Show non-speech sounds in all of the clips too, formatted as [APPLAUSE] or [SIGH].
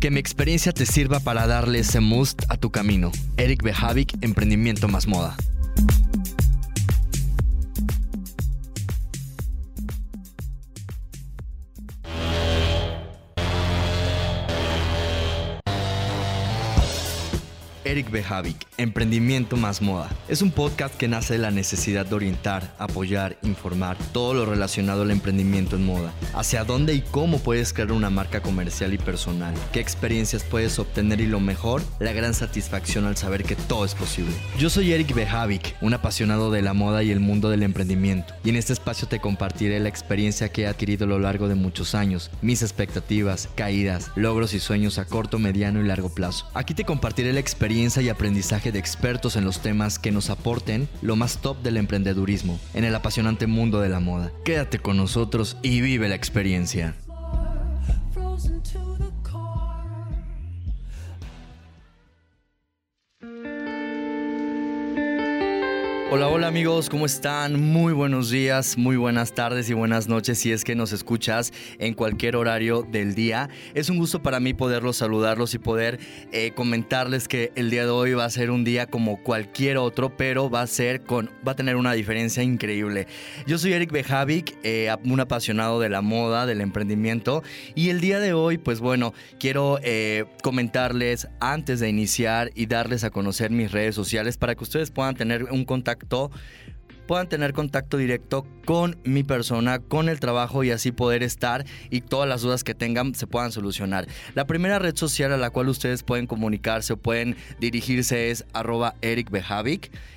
Que mi experiencia te sirva para darle ese must a tu camino. Eric Behavik, Emprendimiento más Moda. Eric Behavik, Emprendimiento más Moda. Es un podcast que nace de la necesidad de orientar, apoyar, informar todo lo relacionado al emprendimiento en moda. Hacia dónde y cómo puedes crear una marca comercial y personal. Qué experiencias puedes obtener y lo mejor, la gran satisfacción al saber que todo es posible. Yo soy Eric Behavik, un apasionado de la moda y el mundo del emprendimiento. Y en este espacio te compartiré la experiencia que he adquirido a lo largo de muchos años, mis expectativas, caídas, logros y sueños a corto, mediano y largo plazo. Aquí te compartiré la experiencia y aprendizaje de expertos en los temas que nos aporten lo más top del emprendedurismo en el apasionante mundo de la moda. Quédate con nosotros y vive la experiencia. Hola, hola amigos, ¿cómo están? Muy buenos días, muy buenas tardes y buenas noches si es que nos escuchas en cualquier horario del día. Es un gusto para mí poderlos saludarlos y poder eh, comentarles que el día de hoy va a ser un día como cualquier otro, pero va a ser con, va a tener una diferencia increíble. Yo soy Eric Bejavic, eh, un apasionado de la moda, del emprendimiento y el día de hoy, pues bueno, quiero eh, comentarles antes de iniciar y darles a conocer mis redes sociales para que ustedes puedan tener un contacto puedan tener contacto directo con mi persona, con el trabajo y así poder estar y todas las dudas que tengan se puedan solucionar. La primera red social a la cual ustedes pueden comunicarse o pueden dirigirse es arroba Eric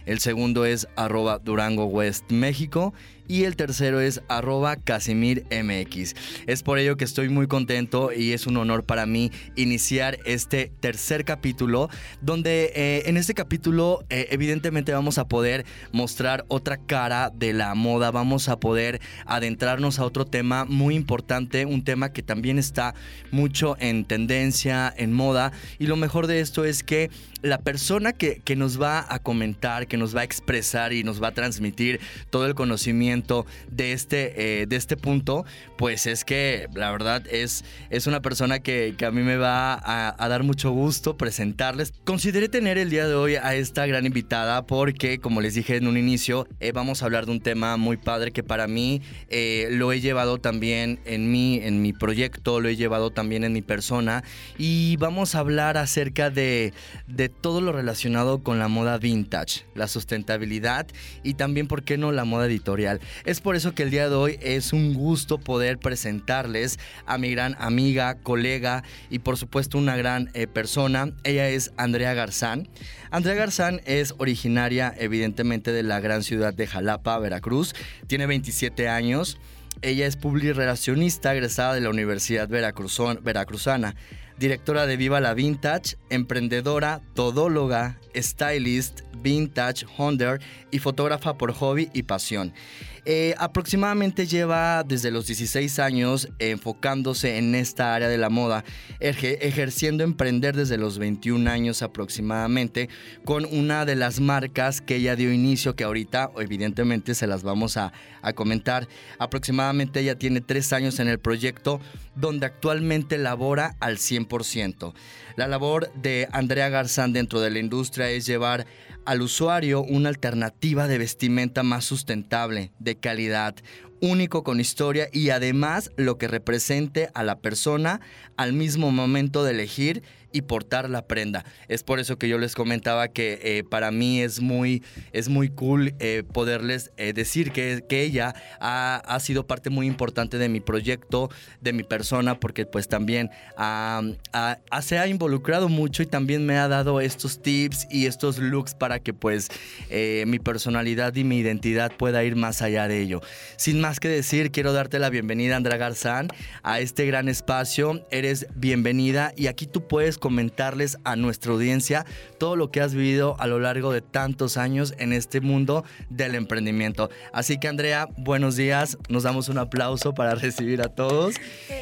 el segundo es arroba Durango West México y el tercero es arroba CasimirMX. Es por ello que estoy muy contento y es un honor para mí iniciar este tercer capítulo, donde eh, en este capítulo eh, evidentemente vamos a poder mostrar otra cara de la moda, vamos a poder adentrarnos a otro tema muy importante, un tema que también está mucho en tendencia, en moda, y lo mejor de esto es que la persona que, que nos va a comentar, que nos va a expresar y nos va a transmitir todo el conocimiento, de este, eh, de este punto, pues es que la verdad es, es una persona que, a mí me va a, dar mucho gusto presentarles. Consideré tener el día de hoy a esta gran invitada porque, como les dije en un inicio, eh, vamos a hablar de un tema muy padre que para mí eh, lo he llevado también en mí, en mi proyecto, lo he llevado también en mi persona y vamos a hablar acerca de, de todo lo relacionado con la moda vintage, la sustentabilidad y también, ¿por qué no, la moda editorial? Es por eso que el día de hoy es un gusto poder presentarles a mi gran amiga, colega y por supuesto una gran eh, persona. Ella es Andrea Garzán. Andrea Garzán es originaria evidentemente de la gran ciudad de Jalapa, Veracruz. Tiene 27 años. Ella es publirelacionista egresada de la Universidad Veracruzana, directora de Viva la Vintage, emprendedora, todóloga, stylist, vintage, hunter y fotógrafa por hobby y pasión. Eh, aproximadamente lleva desde los 16 años enfocándose en esta área de la moda, ejerciendo emprender desde los 21 años aproximadamente con una de las marcas que ella dio inicio, que ahorita evidentemente se las vamos a, a comentar. Aproximadamente ella tiene tres años en el proyecto donde actualmente labora al 100%. La labor de Andrea Garzán dentro de la industria es llevar al usuario una alternativa de vestimenta más sustentable, de calidad, único con historia y además lo que represente a la persona al mismo momento de elegir y portar la prenda. Es por eso que yo les comentaba que eh, para mí es muy, es muy cool eh, poderles eh, decir que, que ella ha, ha, sido parte muy importante de mi proyecto, de mi persona, porque pues también se ha involucrado mucho y también me ha dado estos tips y estos looks para que pues mi personalidad y mi identidad pueda ir más allá de ello. Sin más que decir, quiero darte la bienvenida, Andrea Garzán, a este gran espacio. Eres bienvenida y aquí tú puedes comentarles a nuestra audiencia todo lo que has vivido a lo largo de tantos años en este mundo del emprendimiento. Así que Andrea, buenos días, nos damos un aplauso para recibir a todos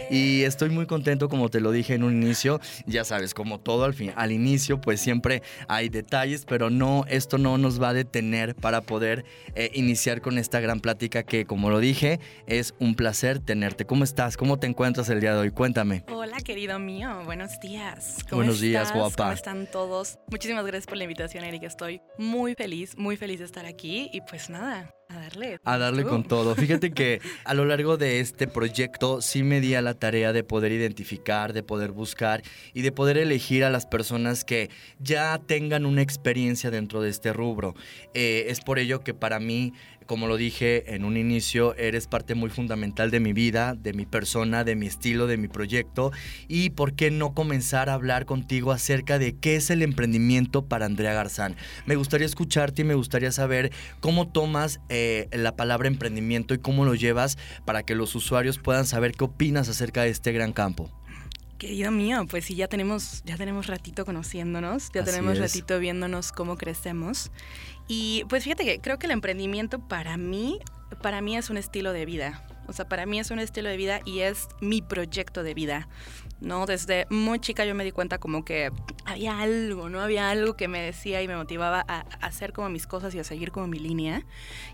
y estoy muy contento como te lo dije en un inicio, ya sabes, como todo al fin, al inicio pues siempre hay detalles, pero no, esto no nos va a detener para poder eh, iniciar con esta gran plática que como lo dije, es un placer tenerte. ¿Cómo estás? ¿Cómo te encuentras el día de hoy? Cuéntame. Hola querido mío. Buenos días. ¿Cómo Buenos días, guapa. ¿Cómo están todos? Muchísimas gracias por la invitación, Erika. Estoy muy feliz, muy feliz de estar aquí. Y pues nada, a darle. A darle con todo. Fíjate que [LAUGHS] a lo largo de este proyecto sí me di a la tarea de poder identificar, de poder buscar y de poder elegir a las personas que ya tengan una experiencia dentro de este rubro. Eh, es por ello que para mí como lo dije en un inicio, eres parte muy fundamental de mi vida, de mi persona, de mi estilo, de mi proyecto. Y por qué no comenzar a hablar contigo acerca de qué es el emprendimiento para Andrea Garzán. Me gustaría escucharte y me gustaría saber cómo tomas eh, la palabra emprendimiento y cómo lo llevas para que los usuarios puedan saber qué opinas acerca de este gran campo. Querido mío, pues sí, ya tenemos, ya tenemos ratito conociéndonos, ya tenemos ratito viéndonos cómo crecemos. Y pues fíjate que creo que el emprendimiento para mí, para mí es un estilo de vida. O sea, para mí es un estilo de vida y es mi proyecto de vida. ¿no? Desde muy chica yo me di cuenta como que había algo, ¿no? Había algo que me decía y me motivaba a hacer como mis cosas y a seguir como mi línea.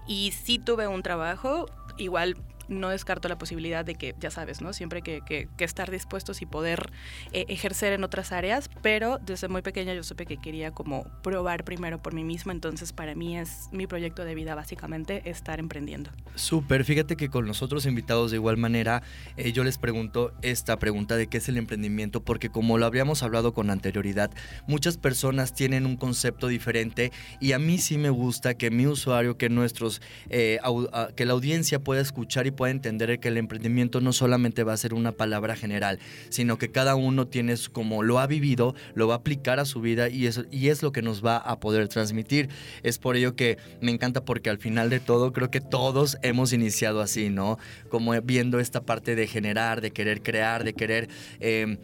Y sí tuve un trabajo, igual no descarto la posibilidad de que, ya sabes, ¿no? Siempre que, estar dispuestos y poder eh, ejercer en otras áreas, pero desde muy pequeña yo supe que quería como probar primero por mí misma, entonces para mí es mi proyecto de vida básicamente estar emprendiendo. Súper, fíjate que con los otros invitados de igual manera eh, yo les pregunto esta pregunta de qué es el emprendimiento, porque como lo habríamos hablado con anterioridad, muchas personas tienen un concepto diferente y a mí sí me gusta que mi usuario, que nuestros, eh, que la audiencia pueda escuchar y puede entender que el emprendimiento no solamente va a ser una palabra general, sino que cada uno tiene como lo ha vivido, lo va a aplicar a su vida y es, y es lo que nos va a poder transmitir. Es por ello que me encanta porque al final de todo creo que todos hemos iniciado así, ¿no? Como viendo esta parte de generar, de querer crear, de querer... Eh,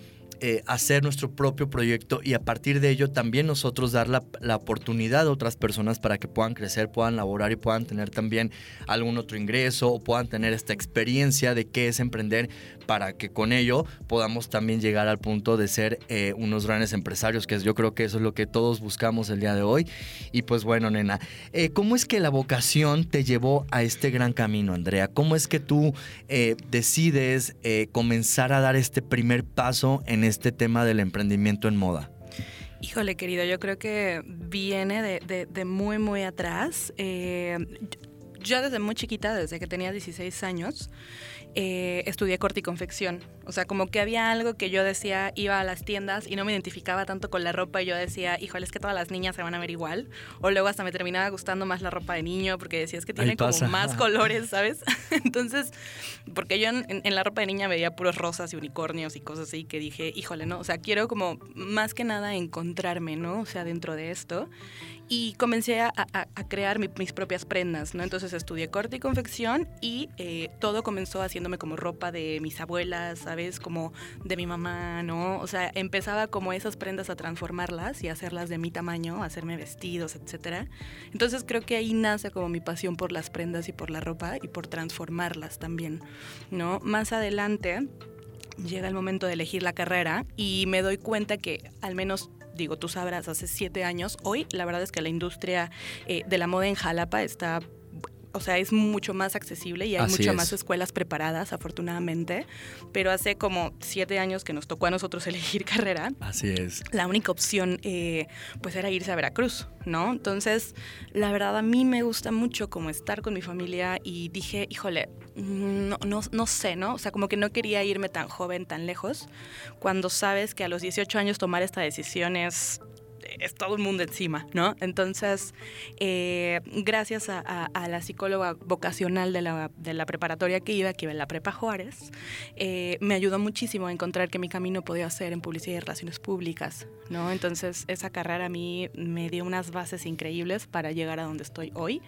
eh, hacer nuestro propio proyecto y a partir de ello también nosotros dar la, la, oportunidad a otras personas para que puedan crecer, puedan laborar y puedan tener también algún otro ingreso o puedan tener esta experiencia de qué es emprender para que con ello podamos también llegar al punto de ser eh, unos grandes empresarios, que yo creo que eso es lo que todos buscamos el día de hoy. Y pues bueno, nena, eh, ¿cómo es que la vocación te llevó a este gran camino, Andrea? ¿Cómo es que tú decides comenzar a dar este primer paso en este tema del emprendimiento en moda? Híjole, querido, yo creo que viene de, muy, muy atrás. Eh, yo desde muy chiquita, desde que tenía 16 años, eh, estudié corte y confección. O sea, como que había algo que yo decía, iba a las tiendas y no me identificaba tanto con la ropa y yo decía, híjole, es que todas las niñas se van a ver igual. O luego hasta me terminaba gustando más la ropa de niño porque decía, es que tiene como más [LAUGHS] colores, ¿sabes? [LAUGHS] Entonces, porque yo en, en, la ropa de niña veía puros rosas y unicornios y cosas así que dije, híjole, ¿no? O sea, quiero como más que nada encontrarme, ¿no? O sea, dentro de esto y comencé a, crear mis propias prendas, ¿no? Entonces estudié corte y confección y eh, todo comenzó haciéndome como ropa de mis abuelas, ¿sabes? Como de mi mamá, ¿no? O sea, empezaba como esas prendas a transformarlas y hacerlas de mi tamaño, hacerme vestidos, etc. Entonces creo que ahí nace como mi pasión por las prendas y por la ropa y por transformarlas también, ¿no? Más adelante llega el momento de elegir la carrera y me doy cuenta que al menos digo, tú sabrás, hace siete años, hoy la verdad es que la industria eh, de la moda en Jalapa está o sea, es mucho más accesible y hay muchas más escuelas preparadas, afortunadamente. Pero hace como siete años que nos tocó a nosotros [LAUGHS] elegir carrera. Así es. La única opción, eh, pues, era irse a Veracruz, ¿no? Entonces, la verdad, a mí me gusta mucho como estar con mi familia y dije, híjole, no, no, no sé, ¿no? O sea, como que no quería irme tan joven, tan lejos, cuando sabes que a los 18 años tomar esta decisión es es todo el mundo encima, ¿no? Entonces, eh, gracias a, la psicóloga vocacional de la, preparatoria que iba, que iba en la Prepa Juárez, eh, me ayudó muchísimo a encontrar que mi camino podía ser en publicidad y relaciones públicas, ¿no? Entonces, esa carrera a mí me dio unas bases increíbles para llegar a donde estoy hoy,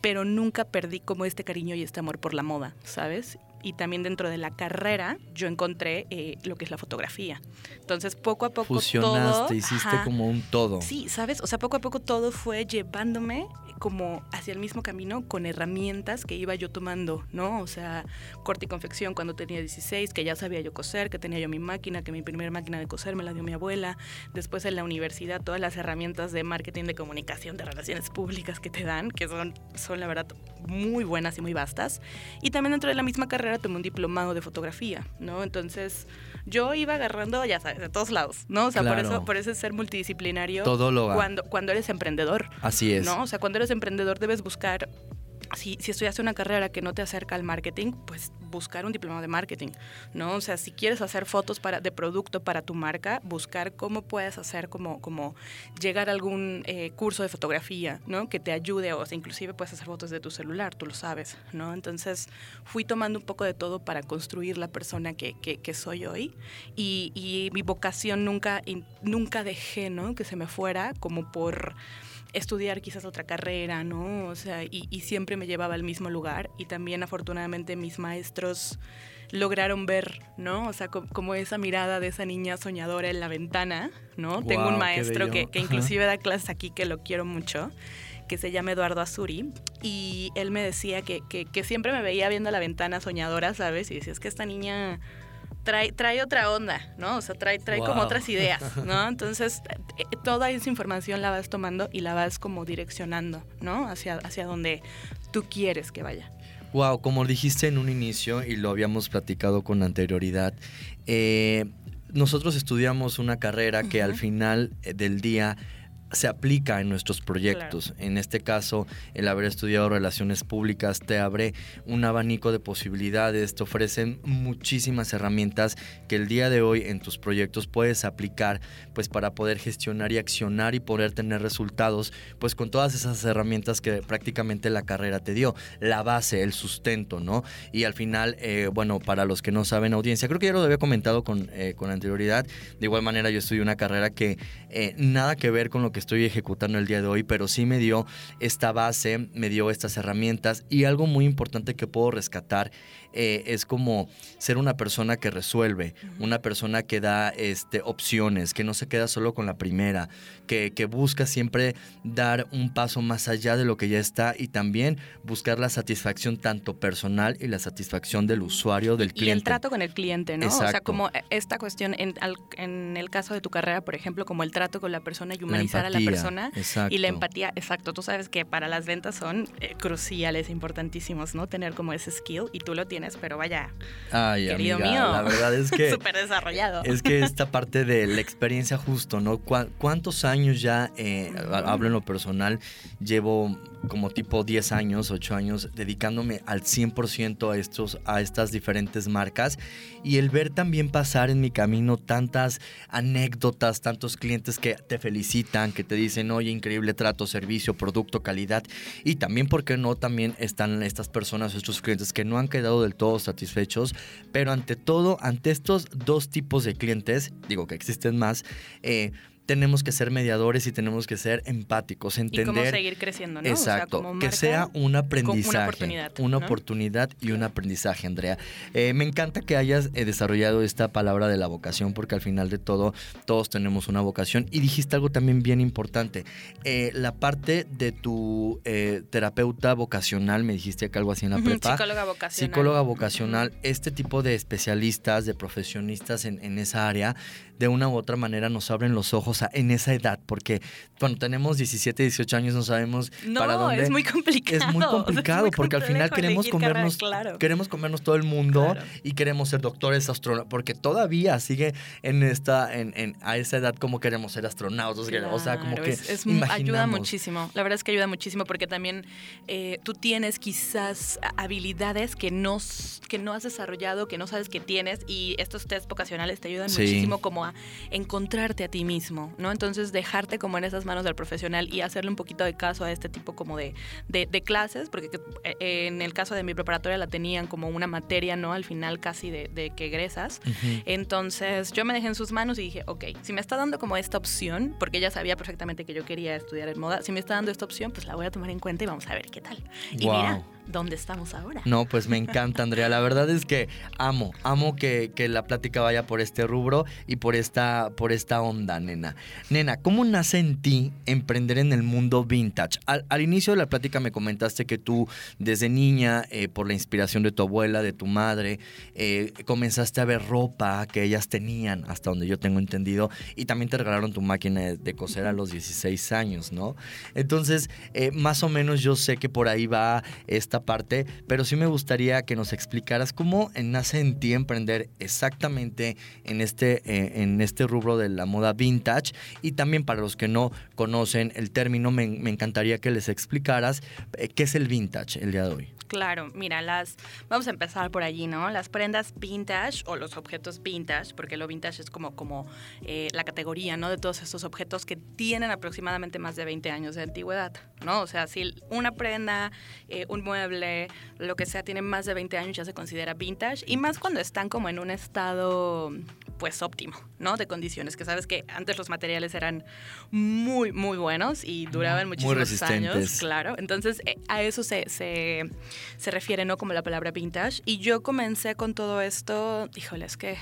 pero nunca perdí como este cariño y este amor por la moda, ¿sabes? Y también dentro de la carrera yo encontré eh, lo que es la fotografía. Entonces, poco a poco Fusionaste, hiciste como un todo. Sí, ¿sabes? O sea, poco a poco todo fue llevándome como hacia el mismo camino con herramientas que iba yo tomando, ¿no? O sea, corte y confección cuando tenía 16, que ya sabía yo coser, que tenía yo mi máquina, que mi primera máquina de coser me la dio mi abuela. Después en la universidad todas las herramientas de marketing, de comunicación, de relaciones públicas que te dan, que son, son la verdad muy buenas y muy vastas. Y también dentro de la misma carrera carrera tomé un diplomado de fotografía, ¿no? Entonces yo iba agarrando, ya sabes, de todos lados, ¿no? O sea, por eso, por eso es ser multidisciplinario. Todo Cuando, cuando eres emprendedor. Así es. ¿No? O sea, cuando eres emprendedor debes buscar si, si estudias una carrera que no te acerca al marketing, pues buscar un diploma de marketing, ¿no? O sea, si quieres hacer fotos para, de producto para tu marca, buscar cómo puedes hacer como, como llegar a algún eh, curso de fotografía, ¿no? Que te ayude, o sea, inclusive puedes hacer fotos de tu celular, tú lo sabes, ¿no? Entonces, fui tomando un poco de todo para construir la persona que, que, soy hoy y, y, mi vocación nunca, nunca dejé, ¿no? Que se me fuera como por estudiar quizás otra carrera, ¿no? O sea, y, siempre me llevaba al mismo lugar y también afortunadamente mis maestros lograron ver, ¿no? O sea, como esa mirada de esa niña soñadora en la ventana, ¿no? Tengo un maestro que, inclusive da clases aquí que lo quiero mucho que se llama Eduardo Azuri, y él me decía que, que, siempre me veía viendo la ventana soñadora, ¿sabes? Y decía, es que esta niña trae, trae otra onda, ¿no? O sea, trae, trae como otras ideas, [LAUGHS] ¿no? Entonces, eh, toda esa información la vas tomando y la vas como direccionando, ¿no? Hacia, hacia donde tú quieres que vaya. Wow, como dijiste en un inicio y lo habíamos platicado con anterioridad, eh, nosotros estudiamos una carrera que al final eh, del día se aplica en nuestros proyectos. En este caso, el haber estudiado relaciones públicas te abre un abanico de posibilidades, te ofrecen muchísimas herramientas que el día de hoy en tus proyectos puedes aplicar pues para poder gestionar y accionar y poder tener resultados pues con todas esas herramientas que prácticamente la carrera te dio, la base, el sustento, ¿no? Y al final, eh, bueno, para los que no saben audiencia, creo que ya lo había comentado con, eh, con anterioridad, de igual manera yo estudié una carrera que eh, nada que ver con lo que estoy ejecutando el día de hoy, pero sí me dio esta base, me dio estas herramientas y algo muy importante que puedo rescatar eh, es como ser una persona que resuelve, una persona que da este, opciones, que no se queda solo con la primera, que, busca siempre dar un paso más allá de lo que ya está y también buscar la satisfacción tanto personal y la satisfacción del usuario, del cliente. Y el trato con el cliente, ¿no? O sea, como esta cuestión en, en, el caso de tu carrera, por ejemplo, como el trato con la persona y humanizar a la persona y la empatía, exacto. Tú sabes que para las ventas son eh, cruciales, importantísimos, ¿no? Tener como ese skill y tú lo tienes pero vaya. Ay, querido mío. La verdad es que. [LAUGHS] Súper desarrollado. Es que esta parte de la experiencia, justo, ¿no? ¿Cuántos años ya, eh, hablo en lo personal, llevo como tipo 10 años, 8 años, dedicándome al 100% a, estos, a estas diferentes marcas y el ver también pasar en mi camino tantas anécdotas, tantos clientes que te felicitan, que te dicen, oye, increíble trato, servicio, producto, calidad y también, ¿por qué no? También están estas personas, estos clientes que no han quedado del todo satisfechos, pero ante todo, ante estos dos tipos de clientes, digo que existen más, eh, tenemos que ser mediadores y tenemos que ser empáticos, entender. Y cómo seguir creciendo, ¿no? Exacto, que sea un aprendizaje. Una oportunidad. Una oportunidad y un aprendizaje, Andrea. Eh, me encanta que hayas eh, desarrollado esta palabra de la vocación, porque al final de todo, todos tenemos una vocación. Y dijiste algo también bien importante. Eh, la parte de tu terapeuta vocacional, me dijiste que algo así en la prepa. Psicóloga vocacional. Psicóloga vocacional. Este tipo de especialistas, de profesionistas en, en esa área, de una u otra manera nos abren los ojos en esa edad, porque cuando tenemos 17, 18 años no sabemos para dónde. es muy complicado. Es muy [LAUGHS] complicado porque al final queremos comernos, queremos comernos todo el mundo y queremos ser doctores, astronautas, porque todavía sigue en esta, en, a esa edad como queremos ser astronautas, o sea, como que es, ayuda muchísimo. La verdad es que ayuda muchísimo porque también eh, tú tienes quizás habilidades que no, que no has desarrollado, que no sabes que tienes y estos test vocacionales te ayudan muchísimo como encontrarte a ti mismo, ¿no? Entonces dejarte como en esas manos del profesional y hacerle un poquito de caso a este tipo como de, de, clases, porque eh, en el caso de mi preparatoria la tenían como una materia, ¿no? Al final casi de, que egresas. Entonces yo me dejé en sus manos y dije, ok, si me está dando como esta opción, porque ella sabía perfectamente que yo quería estudiar en moda, si me está dando esta opción, pues la voy a tomar en cuenta y vamos a ver qué tal. Y mira, dónde estamos ahora. No, pues me encanta, Andrea. La verdad es que amo, amo que, la plática vaya por este rubro y por esta, por esta onda, nena. Nena, ¿cómo nace en ti emprender en el mundo vintage? Al, inicio de la plática me comentaste que tú, desde niña, eh, por la inspiración de tu abuela, de tu madre, eh, comenzaste a ver ropa que ellas tenían, hasta donde yo tengo entendido, y también te regalaron tu máquina de, coser a los 16 años, ¿no? Entonces, eh, más o menos yo sé que por ahí va esta parte, pero sí me gustaría que nos explicaras cómo nace en ti emprender exactamente en este, eh, en este rubro de la moda vintage y también para los que no conocen el término, me, me encantaría que les explicaras eh, qué es el vintage el día de hoy. Claro, mira, las vamos a empezar por allí, ¿no? Las prendas vintage o los objetos vintage, porque lo vintage es como, como eh, la categoría, ¿no? De todos estos objetos que tienen aproximadamente más de 20 años de antigüedad, ¿no? O sea, si una prenda, eh, un mueble, lo que sea, tiene más de 20 años ya se considera vintage y más cuando están como en un estado pues óptimo, ¿no? De condiciones, que sabes que antes los materiales eran muy, muy buenos y duraban muchísimos años, claro. Entonces, eh, a eso se, se, se, refiere, ¿no? Como la palabra vintage. Y yo comencé con todo esto, híjole, es que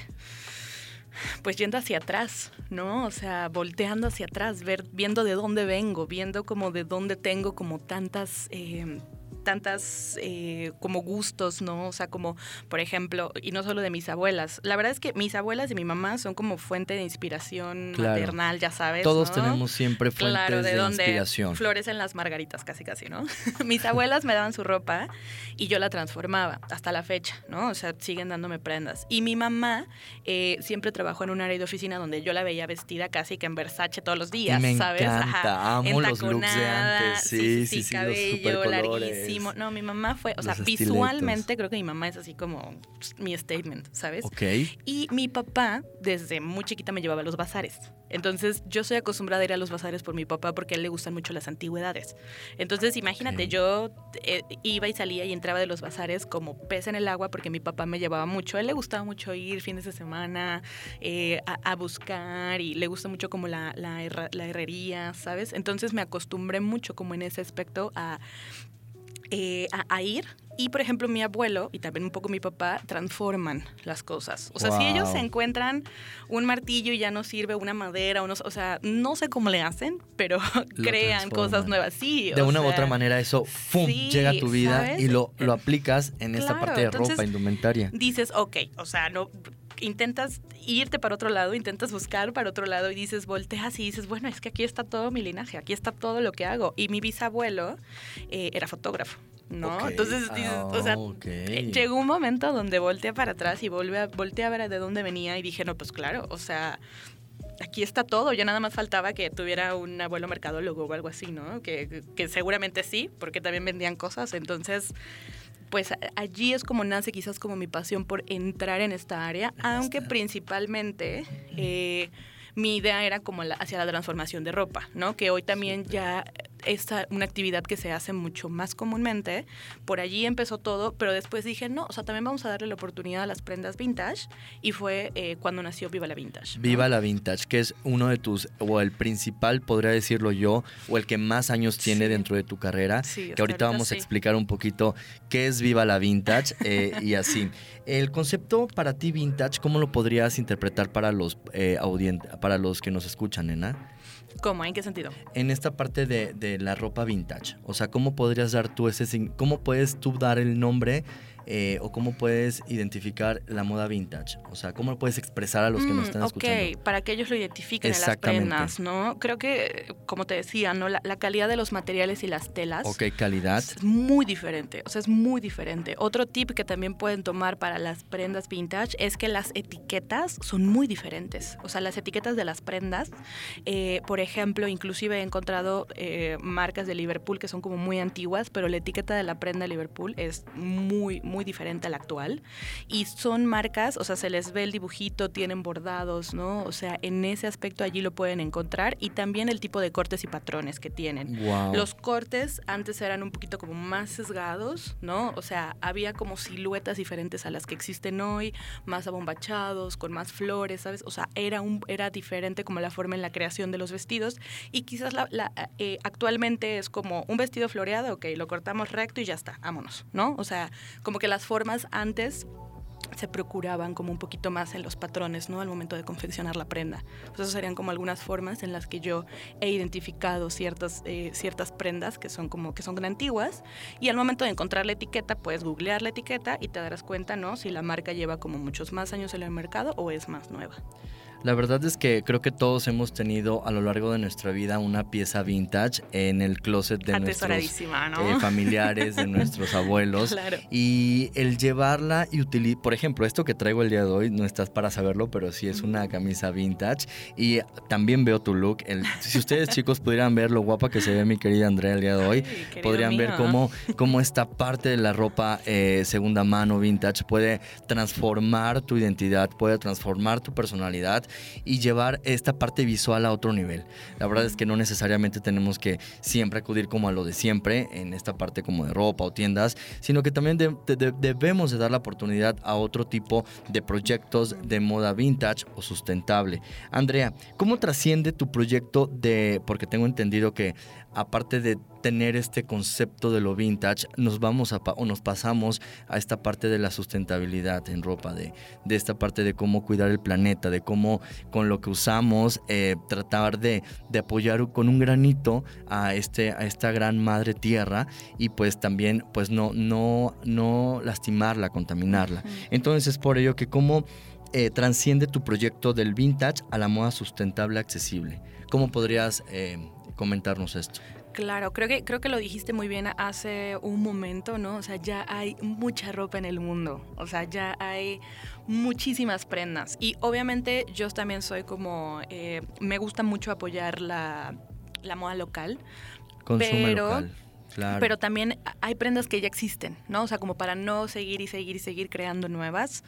pues yendo hacia atrás, ¿no? O sea, volteando hacia atrás, ver, viendo de dónde vengo, viendo como de dónde tengo como tantas eh, tantas eh, como gustos, ¿no? O sea, como, por ejemplo, y no solo de mis abuelas. La verdad es que mis abuelas y mi mamá son como fuente de inspiración maternal, ya sabes. Todos tenemos siempre fuentes de, de inspiración. Florecen las margaritas, casi casi, ¿no? [LAUGHS] mis abuelas me daban su ropa y yo la transformaba hasta la fecha, ¿no? O sea, siguen dándome prendas. Y mi mamá eh, siempre trabajó en un área de oficina donde yo la veía vestida casi que en Versace todos los días, me ¿sabes? Encanta. Amo los looks de antes. Sí, sí, sí, cabello larguísimo no, mi mamá fue, o sea, visualmente creo que mi mamá es así como mi statement, ¿sabes? Ok. Y mi papá, desde muy chiquita, me llevaba a los bazares. Entonces, yo soy acostumbrada a ir a los bazares por mi papá porque a él le gustan mucho las antigüedades. Entonces, imagínate, yo eh, iba y salía y entraba de los bazares como pez en el agua porque mi papá me llevaba mucho. A él le gustaba mucho ir fines de semana eh, a, buscar y le gusta mucho como la, la herrería, ¿sabes? Entonces, me acostumbré mucho como en ese aspecto a eh, a, ir. Y por ejemplo, mi abuelo y también un poco mi papá transforman las cosas. O sea, si ellos se encuentran un martillo y ya no sirve una madera, o, o sea, no sé cómo le hacen, pero [LAUGHS] crean cosas nuevas. Sí. De una u otra manera, eso ¡fum! llega a tu vida y lo, lo [LAUGHS] aplicas en esta parte de ropa, indumentaria. Dices, ok, o sea, no intentas irte para otro lado, intentas buscar para otro lado y dices, volteas y dices, bueno, es que aquí está todo mi linaje, aquí está todo lo que hago. Y mi bisabuelo eh, era fotógrafo. ¿no? Entonces, dices, o sea, ah, eh, llegó un momento donde volteé para atrás y volví a, volteé a ver de dónde venía y dije, no, pues claro, o sea, aquí está todo, ya nada más faltaba que tuviera un abuelo mercadólogo o algo así, ¿no? Que, que seguramente sí, porque también vendían cosas, entonces pues allí es como nace quizás como mi pasión por entrar en esta área, aunque principalmente eh, mi idea era como hacia la transformación de ropa, ¿no? Que hoy también ya es una actividad que se hace mucho más comúnmente. Por allí empezó todo, pero después dije, no, o sea, también vamos a darle la oportunidad a las prendas vintage y fue eh, cuando nació Viva la Vintage. Viva la Vintage, que es uno de tus, o el principal, podría decirlo yo, o el que más años tiene dentro de tu carrera, que ahorita vamos a explicar un poquito qué es Viva la Vintage eh, [LAUGHS] y así. El concepto para ti vintage, ¿cómo lo podrías interpretar para los, eh, para los que nos escuchan, nena? ¿Cómo? ¿En qué sentido? En esta parte de, de, la ropa vintage. O sea, ¿cómo podrías dar tú ese... ¿Cómo puedes tú dar el nombre eh, o cómo puedes identificar la moda vintage? O sea, ¿cómo lo puedes expresar a los que nos mm, están escuchando? Ok, para que ellos lo identifiquen en las prendas, ¿no? Creo que, como te decía, ¿no? La, calidad de los materiales y las telas. Ok, calidad. Es muy diferente, o sea, es muy diferente. Otro tip que también pueden tomar para las prendas vintage es que las etiquetas son muy diferentes. O sea, las etiquetas de las prendas, eh, por ejemplo, inclusive he encontrado eh, marcas de Liverpool que son como muy antiguas, pero la etiqueta de la prenda de Liverpool es muy, muy muy diferente al actual. Y son marcas, o sea, se les ve el dibujito, tienen bordados, ¿no? O sea, en ese aspecto allí lo pueden encontrar y también el tipo de cortes y patrones que tienen. Los cortes antes eran un poquito como más sesgados, ¿no? O sea, había como siluetas diferentes a las que existen hoy, más abombachados, con más flores, ¿sabes? O sea, era, un, era diferente como la forma en la creación de los vestidos y quizás la, eh, actualmente es como un vestido floreado, ok, lo cortamos recto y ya está, vámonos, ¿no? O sea, como que las formas antes se procuraban como un poquito más en los patrones, ¿no? Al momento de confeccionar la prenda. Pues esas serían como algunas formas en las que yo he identificado ciertas, eh, ciertas prendas que son como que son antiguas y al momento de encontrar la etiqueta puedes googlear la etiqueta y te darás cuenta, ¿no? Si la marca lleva como muchos más años en el mercado o es más nueva. La verdad es que creo que todos hemos tenido a lo largo de nuestra vida una pieza vintage en el closet de nuestros eh, familiares, de [LAUGHS] nuestros abuelos. Y el llevarla y utilizar, por ejemplo, esto que traigo el día de hoy, no estás para saberlo, pero sí es una camisa vintage. Y también veo tu look. si ustedes chicos pudieran ver lo guapa que se ve mi querida Andrea el día de hoy, podrían ver cómo, cómo esta parte de la ropa eh, segunda mano vintage puede transformar tu identidad, puede transformar tu personalidad y llevar esta parte visual a otro nivel. La verdad es que no necesariamente tenemos que siempre acudir como a lo de siempre en esta parte como de ropa o tiendas, sino que también debemos de dar la oportunidad a otro tipo de proyectos de moda vintage o sustentable. Andrea, ¿cómo trasciende tu proyecto de, porque tengo entendido que aparte de tener este concepto de lo vintage, nos vamos a, o nos pasamos a esta parte de la sustentabilidad en ropa, de, de esta parte de cómo cuidar el planeta, de cómo con lo que usamos eh, tratar de, de, apoyar con un granito a, este, a esta gran madre tierra y pues también pues no, no, no lastimarla, contaminarla. Entonces es por ello que cómo eh, transciende tu proyecto del vintage a la moda sustentable accesible. ¿Cómo podrías... Eh, comentarnos esto. Claro, creo que, creo que lo dijiste muy bien hace un momento, ¿no? O sea, ya hay mucha ropa en el mundo, o sea, ya hay muchísimas prendas. Y obviamente yo también soy como, eh, me gusta mucho apoyar la, moda local. Consume local pero también hay prendas que ya existen, ¿no? O sea, como para no seguir y seguir y seguir creando nuevas.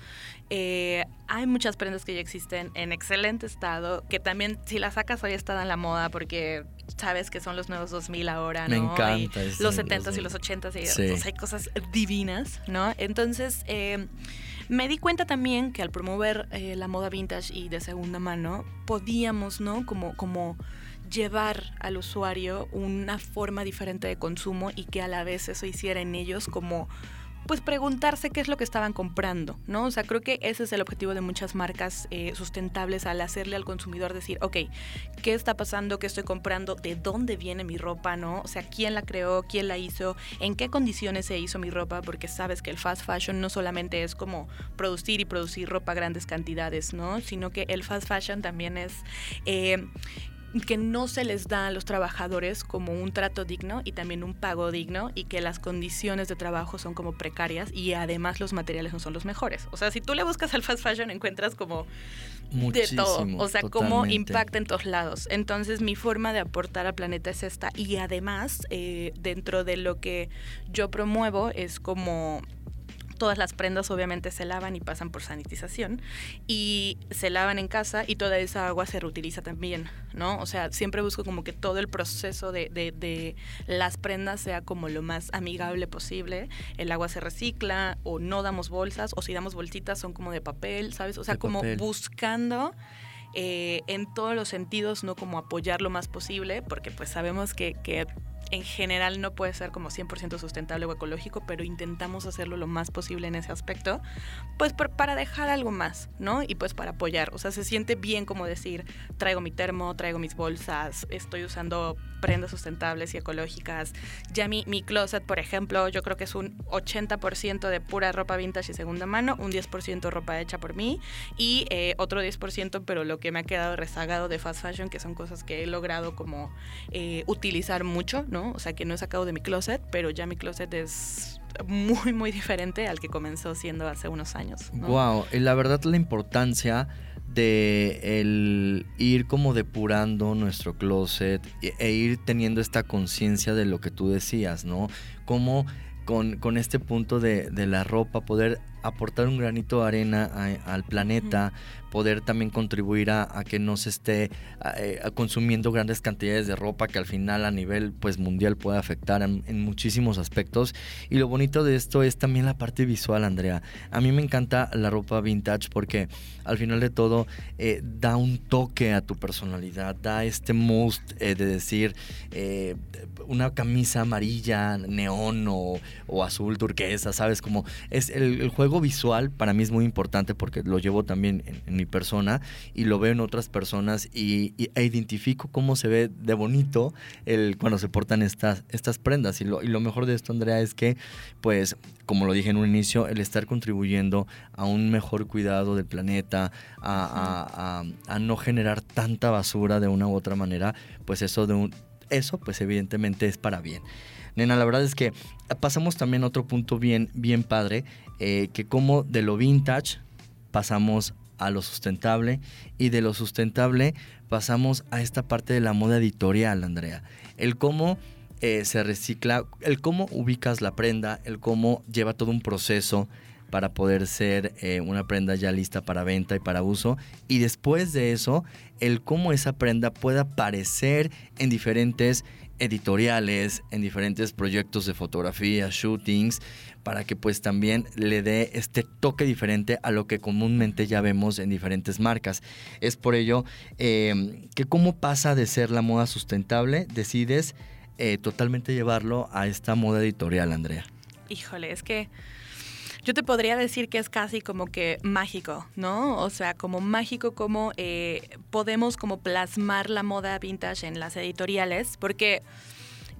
Eh, hay muchas prendas que ya existen en excelente estado, que también si las sacas hoy están en la moda porque sabes que son los nuevos 2000 ahora, ¿no? Me encanta. los 70s y los 80s y hay cosas divinas, ¿no? Entonces, eh, me di cuenta también que al promover eh, la moda vintage y de segunda mano, podíamos, ¿no? Como, como llevar al usuario una forma diferente de consumo y que a la vez eso hiciera en ellos como pues preguntarse qué es lo que estaban comprando, ¿no? O sea, creo que ese es el objetivo de muchas marcas eh, sustentables al hacerle al consumidor decir, ok, ¿qué está pasando? ¿Qué estoy comprando? ¿De dónde viene mi ropa? ¿No? O sea, ¿quién la creó? ¿Quién la hizo? ¿En qué condiciones se hizo mi ropa? Porque sabes que el fast fashion no solamente es como producir y producir ropa grandes cantidades, ¿no? Sino que el fast fashion también es... Eh, que no se les da a los trabajadores como un trato digno y también un pago digno y que las condiciones de trabajo son como precarias y además los materiales no son los mejores. O sea, si tú le buscas al fast fashion encuentras como de todo, o sea, cómo impacta en todos lados. Entonces mi forma de aportar al planeta es esta y además eh, dentro de lo que yo promuevo es como todas las prendas obviamente se lavan y pasan por sanitización y se lavan en casa y toda esa agua se reutiliza también, ¿no? O sea, siempre busco como que todo el proceso de, de, las prendas sea como lo más amigable posible. El agua se recicla o no damos bolsas o si damos bolsitas son como de papel, ¿sabes? O sea, como buscando... Eh, en todos los sentidos, no como apoyar lo más posible, porque pues sabemos que, que en general no puede ser como 100% sustentable o ecológico, pero intentamos hacerlo lo más posible en ese aspecto, pues para dejar algo más, ¿no? Y pues para apoyar, o sea, se siente bien como decir, traigo mi termo, traigo mis bolsas, estoy usando prendas sustentables y ecológicas. Ya mi, mi closet, por ejemplo, yo creo que es un 80% de pura ropa vintage y segunda mano, un 10% ropa hecha por mí y eh, otro 10% pero lo que me ha quedado rezagado de fast fashion, que son cosas que he logrado como eh, utilizar mucho, ¿no? O sea, que no he sacado de mi closet, pero ya mi closet es muy, muy diferente al que comenzó siendo hace unos años. Wow, y la verdad la importancia de el ir como depurando nuestro closet e, e ir teniendo esta conciencia de lo que tú decías, ¿no? Como con, este punto de, de, la ropa, poder aportar un granito de arena al planeta, poder también contribuir a, que no se esté eh, consumiendo grandes cantidades de ropa que al final a nivel pues mundial puede afectar en, muchísimos aspectos. Y lo bonito de esto es también la parte visual, Andrea. A mí me encanta la ropa vintage porque al final de todo eh, da un toque a tu personalidad, da este must eh, de decir una camisa amarilla, neón o, azul turquesa, ¿sabes? Como es el, el juego visual para mí es muy importante porque lo llevo también en, mi persona y lo veo en otras personas y, e identifico cómo se ve de bonito el, cuando se portan estas, estas prendas. Y lo, y lo mejor de esto, Andrea, es que, pues, como lo dije en un inicio, el estar contribuyendo a un mejor cuidado del planeta, a, a no generar tanta basura de una u otra manera, pues eso de un, eso pues evidentemente es para bien. Nena, la verdad es que pasamos también a otro punto bien, bien padre, eh, que como de lo vintage pasamos a lo sustentable y de lo sustentable pasamos a esta parte de la moda editorial, Andrea. El cómo eh, se recicla, el cómo ubicas la prenda, el cómo lleva todo un proceso para poder ser eh, una prenda ya lista para venta y para uso. Y después de eso, el cómo esa prenda pueda aparecer en diferentes editoriales, en diferentes proyectos de fotografía, shootings, para que pues también le dé este toque diferente a lo que comúnmente ya vemos en diferentes marcas. Es por ello em, que cómo pasa de ser la moda sustentable, decides eh, totalmente llevarlo a esta moda editorial, Andrea. Híjole, es que yo te podría decir que es casi como que mágico, ¿no? O sea, como mágico como eh, podemos como plasmar la moda vintage en las editoriales, porque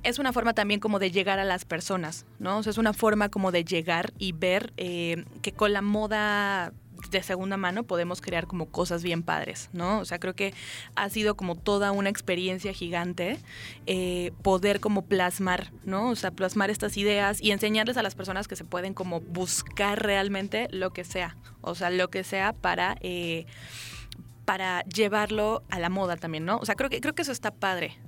es una forma también como de llegar a las personas, ¿no? O sea, es una forma como de llegar y ver eh, que con la moda de segunda mano podemos crear como cosas bien padres, ¿no? O sea, creo que ha sido como toda una experiencia gigante eh, poder como plasmar, ¿no? O sea, plasmar estas ideas y enseñarles a las personas que se pueden como buscar realmente lo que sea, o sea, lo que sea para... Eh, para llevarlo a la moda también, ¿no? O sea, creo que, creo que eso está padre,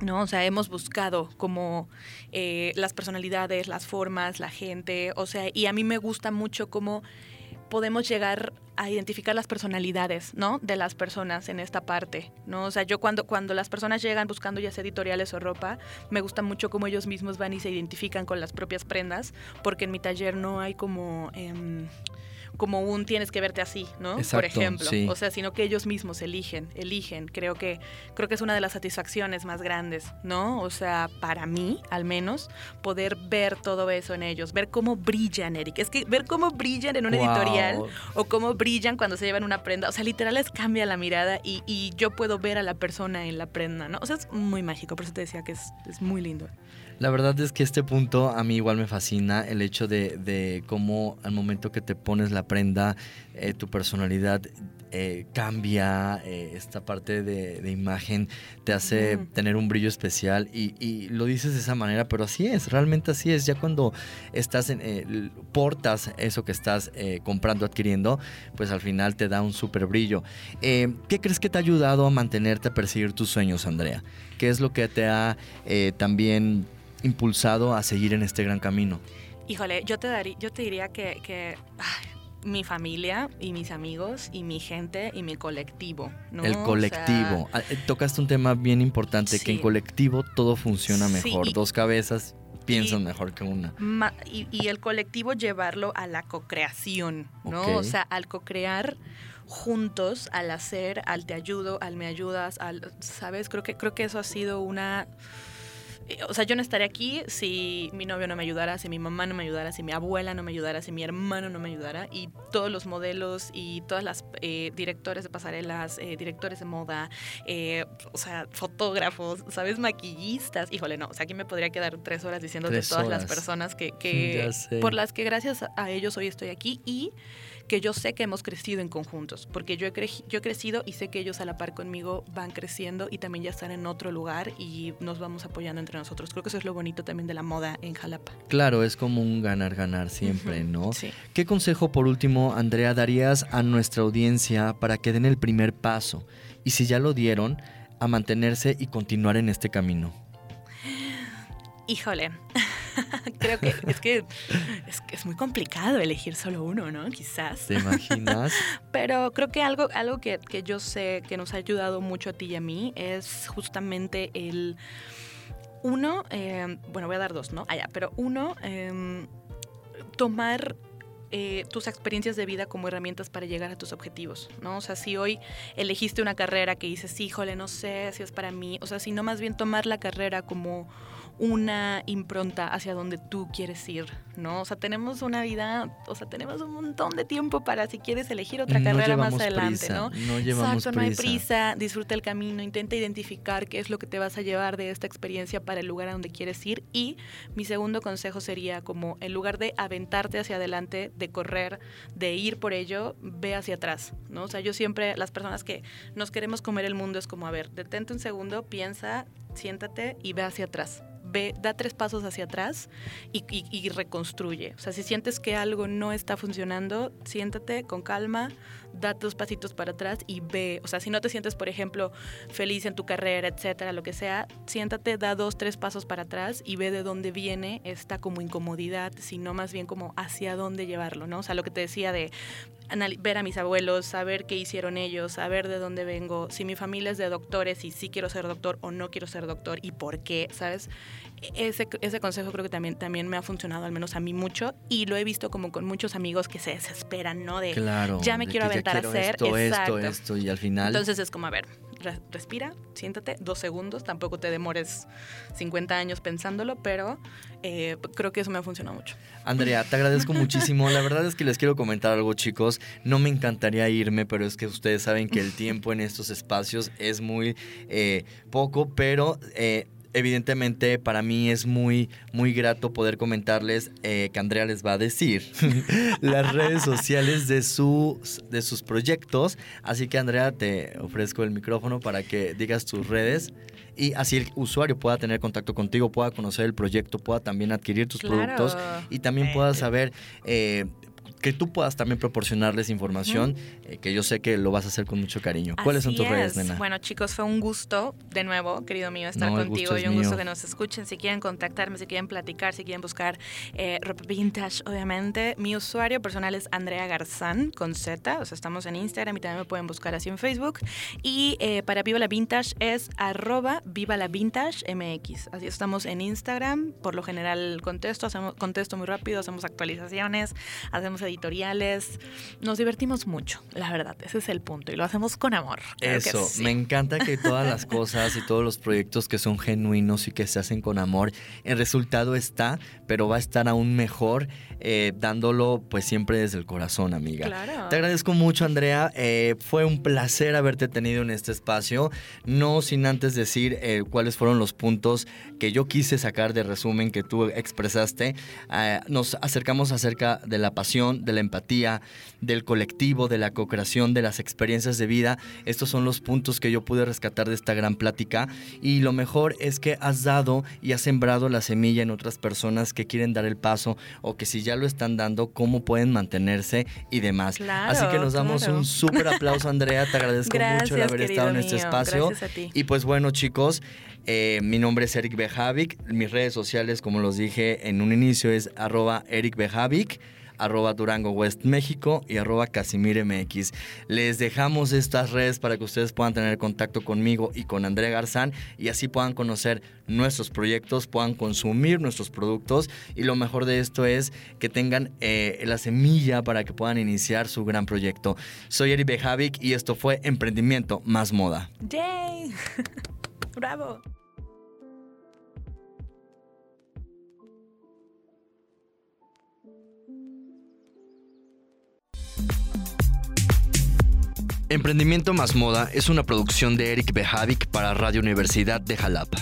¿no? O sea, hemos buscado como eh, las personalidades, las formas, la gente, o sea, y a mí me gusta mucho como podemos llegar a identificar las personalidades, ¿no? De las personas en esta parte, ¿no? O sea, yo cuando, cuando las personas llegan buscando ya sea editoriales o ropa, me gusta mucho cómo ellos mismos van y se identifican con las propias prendas, porque en mi taller no hay como... Em, como un tienes que verte así, ¿no? Por ejemplo. O sea, sino que ellos mismos eligen, eligen. Creo que, creo que es una de las satisfacciones más grandes, ¿no? O sea, para mí, al menos, poder ver todo eso en ellos, ver cómo brillan, Eric. Es que ver cómo brillan en un editorial o cómo brillan cuando se llevan una prenda. O sea, literal les cambia la mirada y, y, yo puedo ver a la persona en la prenda, ¿no? O sea, es muy mágico, por eso te decía que es, es muy lindo. La verdad es que este punto a mí igual me fascina, el hecho de, cómo al momento que te pones la prenda, eh, tu personalidad eh, cambia, eh, esta parte de, imagen te hace tener un brillo especial y, lo dices de esa manera, pero así es, realmente así es, ya cuando estás en, portas eso que estás comprando, adquiriendo, pues al final te da un súper brillo. ¿Qué crees que te ha ayudado a mantenerte a perseguir tus sueños, Andrea? ¿Qué es lo que te ha también impulsado a seguir en este gran camino? Híjole, yo te, daría, yo te diría que, mi familia y mis amigos y mi gente y mi colectivo. El colectivo. Ah, eh, tocaste un tema bien importante, que en colectivo todo funciona mejor. Dos cabezas piensan mejor que una. y, el colectivo llevarlo a la cocreación, ¿no? O sea, al cocrear juntos, al hacer, al te ayudo, al me ayudas, al, ¿sabes? Creo que, creo que eso ha sido una o sea, yo no estaría aquí si mi novio no me ayudara, si mi mamá no me ayudara, si mi abuela no me ayudara, si mi hermano no me ayudara. Y todos los modelos y todas las eh, directores de pasarelas, eh, directores de moda, eh, o sea, fotógrafos, ¿sabes? Maquillistas. Híjole, no, o sea, aquí me podría quedar tres horas diciendo de todas las personas que, [LAUGHS] que por las que gracias a ellos hoy estoy aquí y que yo sé que hemos crecido en conjuntos, porque yo he, yo he crecido y sé que ellos a la par conmigo van creciendo y también ya están en otro lugar y nos vamos apoyando entre nosotros. Creo que eso es lo bonito también de la moda en Jalapa. Claro, es como un ganar-ganar siempre, ¿no? Sí. ¿Qué consejo por último, Andrea, darías a nuestra audiencia para que den el primer paso? Y si ya lo dieron, a mantenerse y continuar en este camino. Híjole. [LAUGHS] Creo que es que es, muy complicado elegir solo uno, ¿no? Quizás. ¿Te imaginas? [LAUGHS] Pero creo que algo, algo que, yo sé que nos ha ayudado mucho a ti y a mí es justamente el. Uno, eh, bueno, voy a dar dos, ¿no? Allá, pero uno, em, tomar eh, tus experiencias de vida como herramientas para llegar a tus objetivos, ¿no? O sea, si hoy elegiste una carrera que dices, híjole, no sé si es para mí, o sea, si no más bien tomar la carrera como una impronta hacia donde tú quieres ir, ¿no? O sea, tenemos una vida, o sea, tenemos un montón de tiempo para si quieres elegir otra carrera más adelante, ¿no? No llevamos Exacto, no hay prisa, disfruta el camino, intenta identificar qué es lo que te vas a llevar de esta experiencia para el lugar a donde quieres ir y mi segundo consejo sería como en lugar de aventarte hacia adelante, de correr, de ir por ello, ve hacia atrás, ¿no? O sea, yo siempre, las personas que nos queremos comer el mundo es como, a ver, detente un segundo, piensa, siéntate y ve hacia atrás ve, da tres pasos hacia atrás y, reconstruye. O sea, si sientes que algo no está funcionando, siéntate con calma, da dos pasitos para atrás y ve. O sea, si no te sientes, por ejemplo, feliz en tu carrera, etcétera, lo que sea, siéntate, da dos, tres pasos para atrás y ve de dónde viene esta como incomodidad, sino más bien como hacia dónde llevarlo, ¿no? O sea, lo que te decía de ver a mis abuelos, saber qué hicieron ellos, saber de dónde vengo, si mi familia es de doctores y si quiero ser doctor o no quiero ser doctor y por qué, ¿sabes? Ese, ese consejo creo que también, también me ha funcionado, al menos a mí mucho, y lo he visto como con muchos amigos que se desesperan, ¿no? De claro, ya me quiero aventar a hacer esto, esto, esto, y al final. Entonces es como, a ver, respira, siéntate dos segundos, tampoco te demores 50 años pensándolo, pero eh, creo que eso me ha funcionado mucho. Andrea, te agradezco muchísimo. La verdad es que les quiero comentar algo, chicos. No me encantaría irme, pero es que ustedes saben que el tiempo en estos espacios es muy eh, poco, pero... Eh, evidentemente para mí es muy, muy grato poder comentarles que Andrea les va a decir [LAUGHS] las redes sociales de sus, de sus proyectos. Así que Andrea, te ofrezco el micrófono para que digas tus redes y así el usuario pueda tener contacto contigo, pueda conocer el proyecto, pueda también adquirir tus productos y también pueda saber eh, que tú puedas también proporcionarles información, eh, que yo sé que lo vas a hacer con mucho cariño. ¿Cuáles son tus redes, nena? Bueno, chicos, fue un gusto, de nuevo, querido mío, estar contigo y un gusto que nos escuchen. Si quieren contactarme, si quieren platicar, si quieren buscar eh, ropa vintage, obviamente. Mi usuario personal es Andrea Garzán, con Z, o sea, estamos en Instagram y también me pueden buscar así en Facebook. Y eh, para Viva la Vintage es arroba Viva la Vintage MX. Así estamos en Instagram, por lo general contesto, hacemos, contesto muy rápido, hacemos actualizaciones, hacemos editoriales. Nos divertimos mucho, la verdad, ese es el punto y lo hacemos con amor. Eso, me encanta que todas las [LAUGHS] cosas y todos los proyectos que son genuinos y que se hacen con amor, el resultado está, pero va a estar aún mejor eh, dándolo pues siempre desde el corazón, amiga. Claro. Te agradezco mucho, Andrea. Eh, fue un placer haberte tenido en este espacio. No sin antes decir eh, cuáles fueron los puntos que yo quise sacar de resumen que tú expresaste. nos acercamos acerca de la pasión, de la empatía, del colectivo, de la co-creación, de las experiencias de vida. Estos son los puntos que yo pude rescatar de esta gran plática. Y lo mejor es que has dado y has sembrado la semilla en otras personas que quieren dar el paso o que si ya lo están dando, cómo pueden mantenerse y demás. Así que nos damos un súper aplauso, Andrea. Te agradezco mucho el haber estado en este espacio. Y pues bueno, chicos, eh, mi nombre es Eric Bejavic. Mis redes sociales, como los dije en un inicio, es arroba Eric Bejavic arroba Durango West México y arroba Casimir MX. Les dejamos estas redes para que ustedes puedan tener contacto conmigo y con Andrea Garzán y así puedan conocer nuestros proyectos, puedan consumir nuestros productos y lo mejor de esto es que tengan eh, la semilla para que puedan iniciar su gran proyecto. Soy Eri Bejavic y esto fue Emprendimiento Más Moda. ¡Yay! [LAUGHS] ¡Bravo! Emprendimiento más moda es una producción de Eric Bejavic para Radio Universidad de Jalapa.